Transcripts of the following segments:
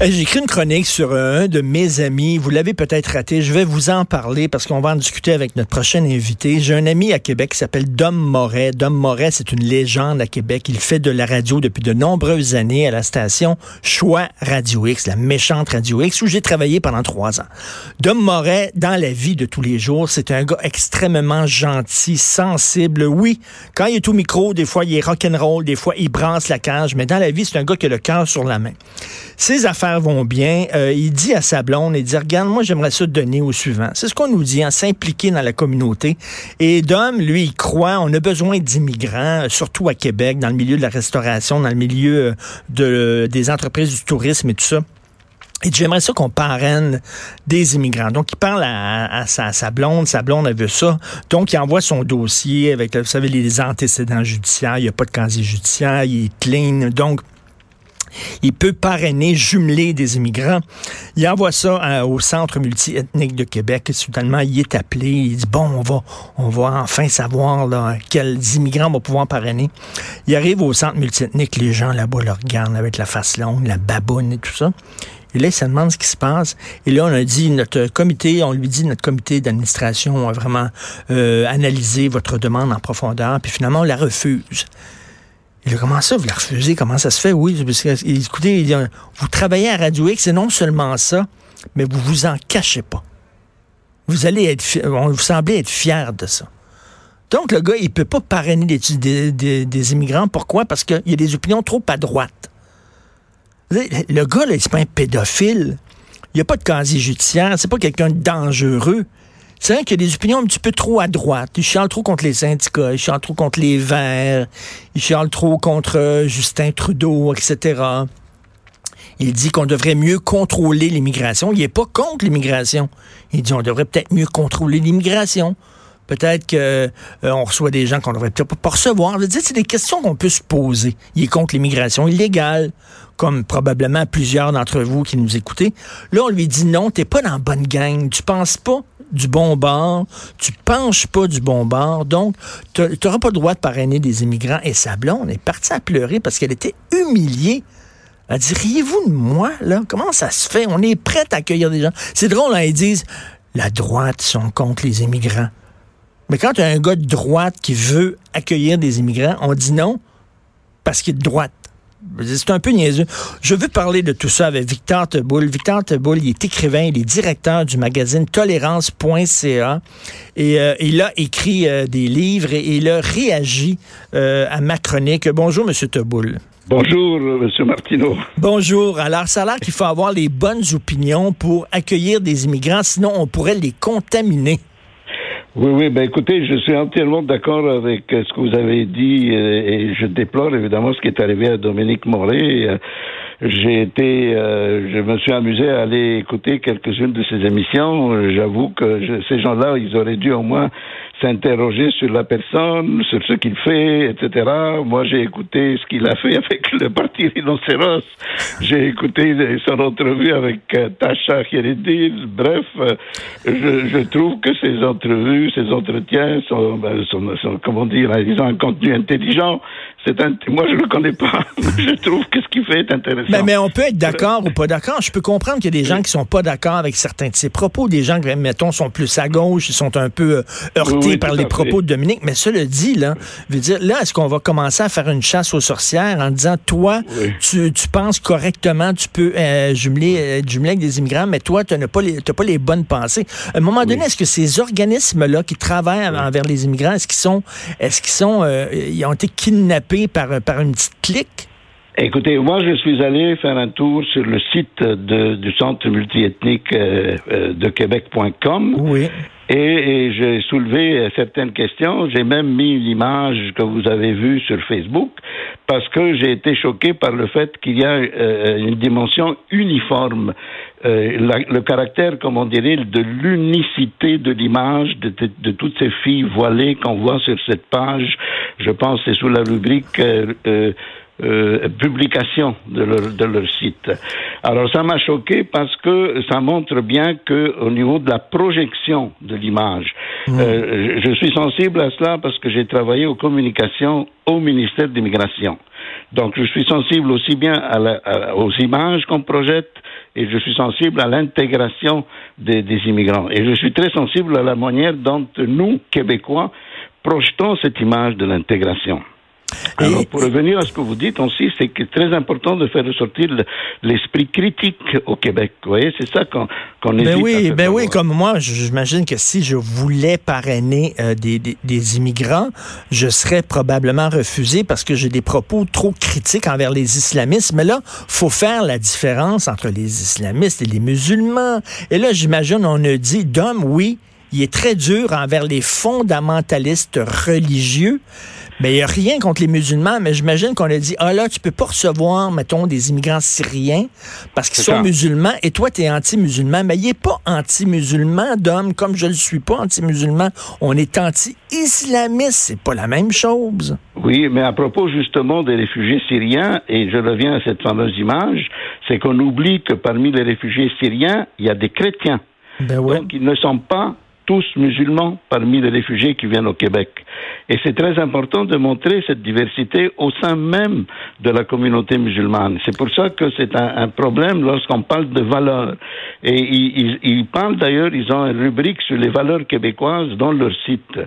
J'ai écrit une chronique sur euh, un de mes amis. Vous l'avez peut-être raté. Je vais vous en parler parce qu'on va en discuter avec notre prochain invité. J'ai un ami à Québec qui s'appelle Dom Moret. Dom Moret, c'est une légende à Québec. Il fait de la radio depuis de nombreuses années à la station Choix Radio X, la méchante Radio X, où j'ai travaillé pendant trois ans. Dom Moret, dans la vie de tous les jours, c'est un gars extrêmement gentil, sensible. Oui, quand il est au micro, des fois il est rock'n'roll, des fois il brasse la cage, mais dans la vie, c'est un gars qui a le cœur sur la main. Ses affaires vont bien. Euh, il dit à sa blonde, il dit, regarde, moi, j'aimerais ça donner au suivant. C'est ce qu'on nous dit, hein, s'impliquer dans la communauté. Et Dom, lui, il croit, on a besoin d'immigrants, surtout à Québec, dans le milieu de la restauration, dans le milieu euh, de, des entreprises du tourisme et tout ça. Et j'aimerais ça qu'on parraine des immigrants. Donc, il parle à, sa, blonde. Sa blonde, elle veut ça. Donc, il envoie son dossier avec, vous savez, les antécédents judiciaires. Il n'y a pas de casier judiciaire. Il est clean. Donc, il peut parrainer, jumeler des immigrants. Il envoie ça euh, au Centre multiethnique de Québec. Soudainement, il est appelé. Il dit, bon, on va, on va enfin savoir là, quels immigrants on va pouvoir parrainer. Il arrive au Centre multiethnique. Les gens là-bas le regardent avec la face longue, la baboune et tout ça. Et là, il se demande ce qui se passe. Et là, on a dit, notre comité, on lui dit, notre comité d'administration a vraiment euh, analysé votre demande en profondeur, puis finalement, on la refuse. Il comment ça, vous la refusez? Comment ça se fait? Oui, parce que, écoutez, vous travaillez à Radio X, c'est non seulement ça, mais vous vous en cachez pas. Vous allez être, vous semblez être fier de ça. Donc, le gars, il peut pas parrainer des, des, immigrants. Pourquoi? Parce qu'il y a des opinions trop à droite. Le gars, là, c'est pas un pédophile. Il n'y a pas de casier judiciaire. C'est pas quelqu'un de dangereux. C'est vrai qu'il y a des opinions un petit peu trop à droite. Il chiale trop contre les syndicats, il chiale trop contre les Verts, il chiale trop contre euh, Justin Trudeau, etc. Il dit qu'on devrait mieux contrôler l'immigration. Il n'est pas contre l'immigration. Il dit qu'on devrait peut-être mieux contrôler l'immigration. Peut-être qu'on euh, reçoit des gens qu'on devrait peut-être pas recevoir. C'est des questions qu'on peut se poser. Il est contre l'immigration illégale, comme probablement plusieurs d'entre vous qui nous écoutez. Là, on lui dit non, t'es pas dans la bonne gang. Tu penses pas du bon bord, tu penches pas du bon bord, donc tu n'auras pas le droit de parrainer des immigrants. Et sa blonde est partie à pleurer parce qu'elle était humiliée. Elle dit, riez-vous de moi, là? Comment ça se fait? On est prêt à accueillir des gens. C'est drôle, hein, ils disent, la droite sont contre les immigrants. Mais quand tu as un gars de droite qui veut accueillir des immigrants, on dit non parce qu'il est de droite. C'est un peu niaiseux. Je veux parler de tout ça avec Victor Teboul. Victor Teboul, il est écrivain, il est directeur du magazine tolérance.ca et euh, il a écrit euh, des livres et il a réagi euh, à ma chronique. Bonjour, Monsieur Teboul. Bonjour, Monsieur Martineau. Bonjour. Alors, ça a l'air qu'il faut avoir les bonnes opinions pour accueillir des immigrants, sinon on pourrait les contaminer. Oui, oui, ben écoutez, je suis entièrement d'accord avec euh, ce que vous avez dit euh, et je déplore évidemment ce qui est arrivé à Dominique Moret. Euh, j'ai été, je me suis amusé à aller écouter quelques-unes de ses émissions. J'avoue que ces gens-là, ils auraient dû au moins s'interroger sur la personne, sur ce qu'il fait, etc. Moi, j'ai écouté ce qu'il a fait avec le parti Rhinocéros. J'ai écouté son entrevue avec euh, Tasha Bref, euh, je, trouve que ces entrevues, ces entretiens sont, ben, comment dire, ils ont un contenu intelligent. Moi, je le connais pas. je trouve que ce qu'il fait est intéressant. Mais, mais on peut être d'accord ou pas d'accord. Je peux comprendre qu'il y a des gens qui sont pas d'accord avec certains de ses propos. Des gens qui, mettons, sont plus à gauche, ils sont un peu par les propos de Dominique, mais cela dit, là, veut dire, là, est-ce qu'on va commencer à faire une chasse aux sorcières en disant, toi, tu, penses correctement, tu peux euh, jumeler, euh, jumeler avec des immigrants, mais toi, tu n'as pas, les, pas les bonnes pensées. À un moment donné, est-ce que ces organismes-là qui travaillent envers les immigrants, est-ce qu'ils sont, est-ce qu'ils sont, euh, ils ont été kidnappés par, par une petite clique? Écoutez, moi, je suis allé faire un tour sur le site de, du Centre multiethnique de Québec.com. Oui. Et, j'ai soulevé certaines questions. J'ai même mis l'image que vous avez vue sur Facebook parce que j'ai été choqué par le fait qu'il y a euh, une dimension uniforme, euh, le caractère, comme on dirait, de l'unicité de l'image de, de, toutes ces filles voilées qu'on voit sur cette page. Je pense c'est sous la rubrique euh, euh, publication de leur, de leur site. Alors ça m'a choqué parce que ça montre bien que au niveau de la projection de l'image, mmh. euh, je suis sensible à cela parce que j'ai travaillé aux communications au ministère d'immigration. Donc je suis sensible aussi bien à la, aux images qu'on projette et je suis sensible à l'intégration des, des immigrants. Et je suis très sensible à la manière dont nous, Québécois, projetons cette image de l'intégration. Alors, pour revenir à ce que vous dites aussi, c'est que très important de faire ressortir l'esprit critique au Québec. Vous voyez, c'est ça qu'on qu ben oui, ben oui, comme moi, j'imagine que si je voulais parrainer euh, des, des, des, immigrants, je serais probablement refusé parce que j'ai des propos trop critiques envers les islamistes. Mais là, faut faire la différence entre les islamistes et les musulmans. Et là, j'imagine, on a dit, d'homme, oui, il est très dur envers les fondamentalistes religieux. Mais il n'y a rien contre les musulmans, mais j'imagine qu'on a dit, ah là, tu peux pas recevoir, mettons, des immigrants syriens parce qu'ils sont musulmans et toi, tu es anti-musulman. Mais il n'est pas anti-musulman, d'homme, comme je ne le suis pas anti-musulman. On est anti-islamiste. C'est pas la même chose. Oui, mais à propos justement des réfugiés syriens, et je reviens à cette fameuse image, c'est qu'on oublie que parmi les réfugiés syriens, il y a des chrétiens. Ben ouais. Donc, ils ne sont pas tous musulmans parmi les réfugiés qui viennent au Québec. Et c'est très important de montrer cette diversité au sein même de la communauté musulmane. C'est pour ça que c'est un, problème lorsqu'on parle de valeurs. Et ils, ils, parlent d'ailleurs, ils ont une rubrique sur les valeurs québécoises dans leur site.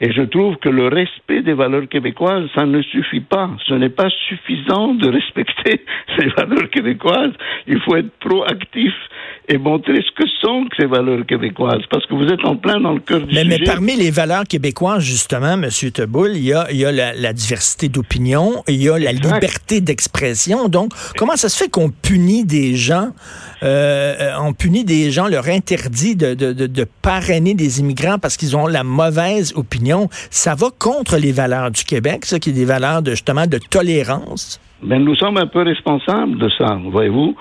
Et je trouve que le respect des valeurs québécoises, ça ne suffit pas. Ce n'est pas suffisant de respecter ces valeurs québécoises. Il faut être proactif et montrer ce que sont ces valeurs québécoises. Parce que vous êtes en plein dans le cœur du mais, sujet. Mais parmi les valeurs québécoises, justement, M. Teboul, il y a, il y a la, la diversité d'opinion, il y a la exact. liberté d'expression. Donc, comment ça se fait qu'on punit des gens, euh, on punit des gens, leur interdit de, de, de, de parrainer des immigrants parce qu'ils ont la mauvaise opinion? Ça va contre les valeurs du Québec, ça qui est des valeurs de, justement de tolérance? Mais nous sommes un peu responsables de ça, voyez-vous,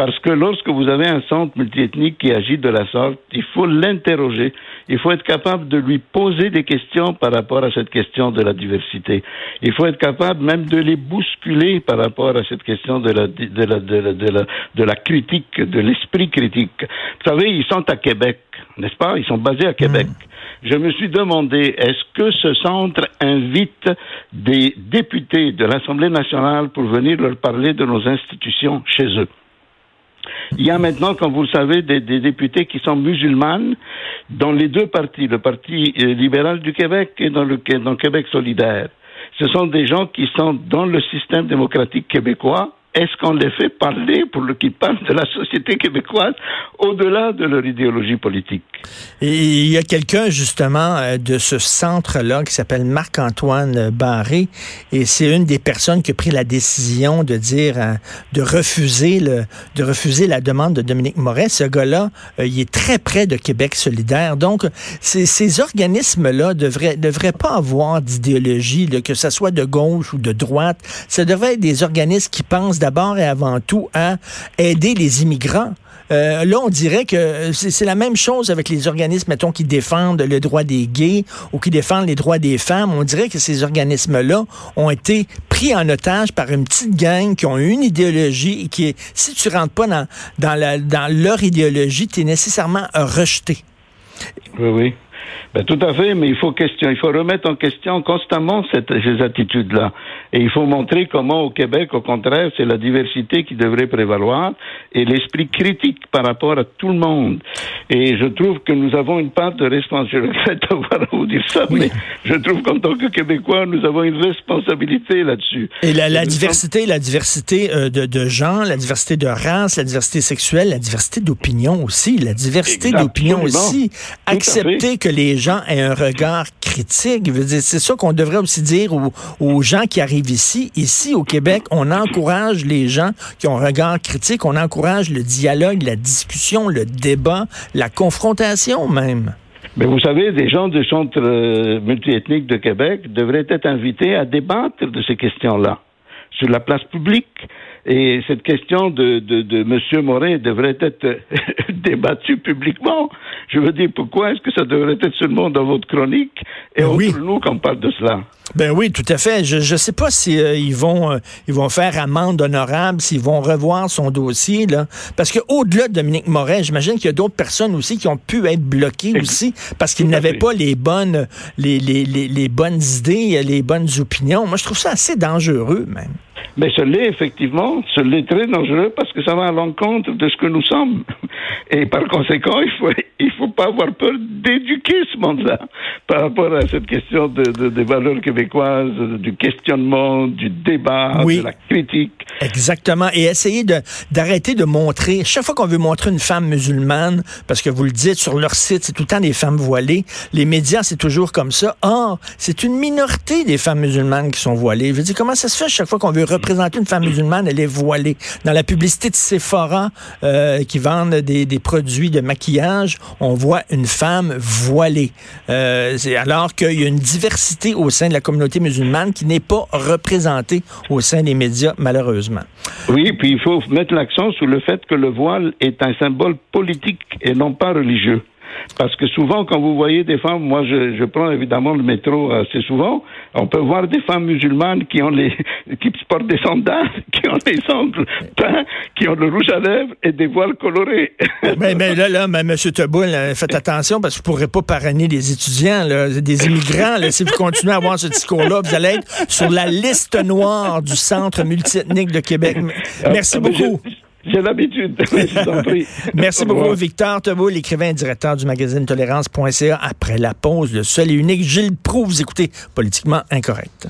parce que lorsque vous avez un centre multiethnique qui agit de la sorte, il faut l'interroger, il faut être capable de lui poser des questions par rapport à cette question de la diversité. Il faut être capable même de les bousculer par rapport à cette question de la, de la, de la, de la, de la critique, de l'esprit critique. Vous savez, ils sont à Québec, n'est-ce pas? Ils sont basés à Québec. Mmh je me suis demandé est-ce que ce centre invite des députés de l'Assemblée nationale pour venir leur parler de nos institutions chez eux? Il y a maintenant, comme vous le savez, des, députés qui sont musulmanes dans les deux partis, le Parti libéral du Québec et dans le, Québec solidaire. Ce sont des gens qui sont dans le système démocratique québécois est-ce qu'on les fait parler pour qu'ils parlent de la société québécoise au-delà de leur idéologie politique? Il y a quelqu'un justement euh, de ce centre-là qui s'appelle Marc-Antoine Barré et c'est une des personnes qui a pris la décision de dire euh, de refuser le de refuser la demande de Dominique Moret. Ce gars-là, euh, il est très près de Québec solidaire. Donc ces, ces organismes-là devraient devraient pas avoir d'idéologie, que ce soit de gauche ou de droite. Ça devrait être des organismes qui pensent d'abord et avant tout à aider les immigrants. Euh, là, on dirait que c'est la même chose avec les organismes, mettons, qui défendent le droit des gays ou qui défendent les droits des femmes. On dirait que ces organismes-là ont été pris en otage par une petite gang qui ont une idéologie et qui, si tu rentres pas dans, dans leur idéologie, tu es nécessairement rejeté. Oui, oui. Ben, tout à fait, mais il faut question, il faut remettre en question constamment cette, ces attitudes-là. Et il faut montrer comment au Québec, au contraire, c'est la diversité qui devrait prévaloir et l'esprit critique par rapport à tout le monde. Et je trouve que nous avons une part de responsabilité. Je regrette d'avoir à vous dire ça, oui. mais je trouve qu'en tant que Québécois, nous avons une responsabilité là-dessus. Et la, la diversité, sommes... la diversité euh, de, de gens, la diversité de race, la diversité sexuelle, la diversité d'opinion aussi, la diversité d'opinion aussi. Accepter que les gens aient un regard critique. C'est ça qu'on devrait aussi dire aux, gens qui arrivent ici. Ici, au Québec, on encourage les gens qui ont un regard critique. On encourage le dialogue, la discussion, le débat, la confrontation même. Mais vous savez, des gens du centre euh, multiethnique de Québec devraient être invités à débattre de ces questions-là sur la place publique. Et cette question de, de, de M. Morin devrait être débattue publiquement. Je veux dire, pourquoi est-ce que ça devrait être seulement dans votre chronique et oui. entre nous qu'on parle de cela? Ben oui, tout à fait. Je ne sais pas si euh, ils vont euh, ils vont faire amende honorable, s'ils vont revoir son dossier là, parce que au-delà de Dominique Moret, j'imagine qu'il y a d'autres personnes aussi qui ont pu être bloquées aussi parce qu'ils n'avaient pas les bonnes les, les, les, les bonnes idées, les bonnes opinions. Moi, je trouve ça assez dangereux même. Mais ce l'est effectivement, ce l'est très dangereux parce que ça va à l'encontre de ce que nous sommes. Et par conséquent, il faut, il faut pas avoir peur d'éduquer ce monde-là par rapport à cette question de, de, des valeurs québécoises, du questionnement, du débat, de la critique. Exactement. Et essayer de, d'arrêter de montrer, chaque fois qu'on veut montrer une femme musulmane, parce que vous le dites sur leur site, c'est tout le temps des femmes voilées, les médias, c'est toujours comme ça. Or, c'est une minorité des femmes musulmanes qui sont voilées. Je veux dire, comment ça se fait chaque fois qu'on veut représenter une femme musulmane, elle est voilée? Dans la publicité de Sephora, euh, qui vendent des, des, produits de maquillage, on voit une femme voilée. Euh, alors qu'il y a une diversité au sein de la communauté musulmane qui n'est pas représentée au sein des médias, malheureusement. Oui, puis il faut mettre l'accent sur le fait que le voile est un symbole politique et non pas religieux. Parce que souvent, quand vous voyez des femmes, moi je, je, prends évidemment le métro assez souvent, on peut voir des femmes musulmanes qui ont les, qui portent des sandales, qui ont les ongles peints, qui ont le rouge à lèvres et des voiles colorés. mais, mais là, là, mais, M. Teboul, faites attention parce que vous ne pourrez pas parrainer des étudiants, là, des immigrants. Là, si vous continuez à avoir ce discours-là, vous allez être sur la liste noire du Centre multiethnique de Québec. Merci ah, beaucoup. J'ai l'habitude. Merci beaucoup, Victor Teboul, l'écrivain et directeur du magazine Tolérance.ca. Après la pause, le seul et unique Gilles Proux, vous écoutez Politiquement Incorrect.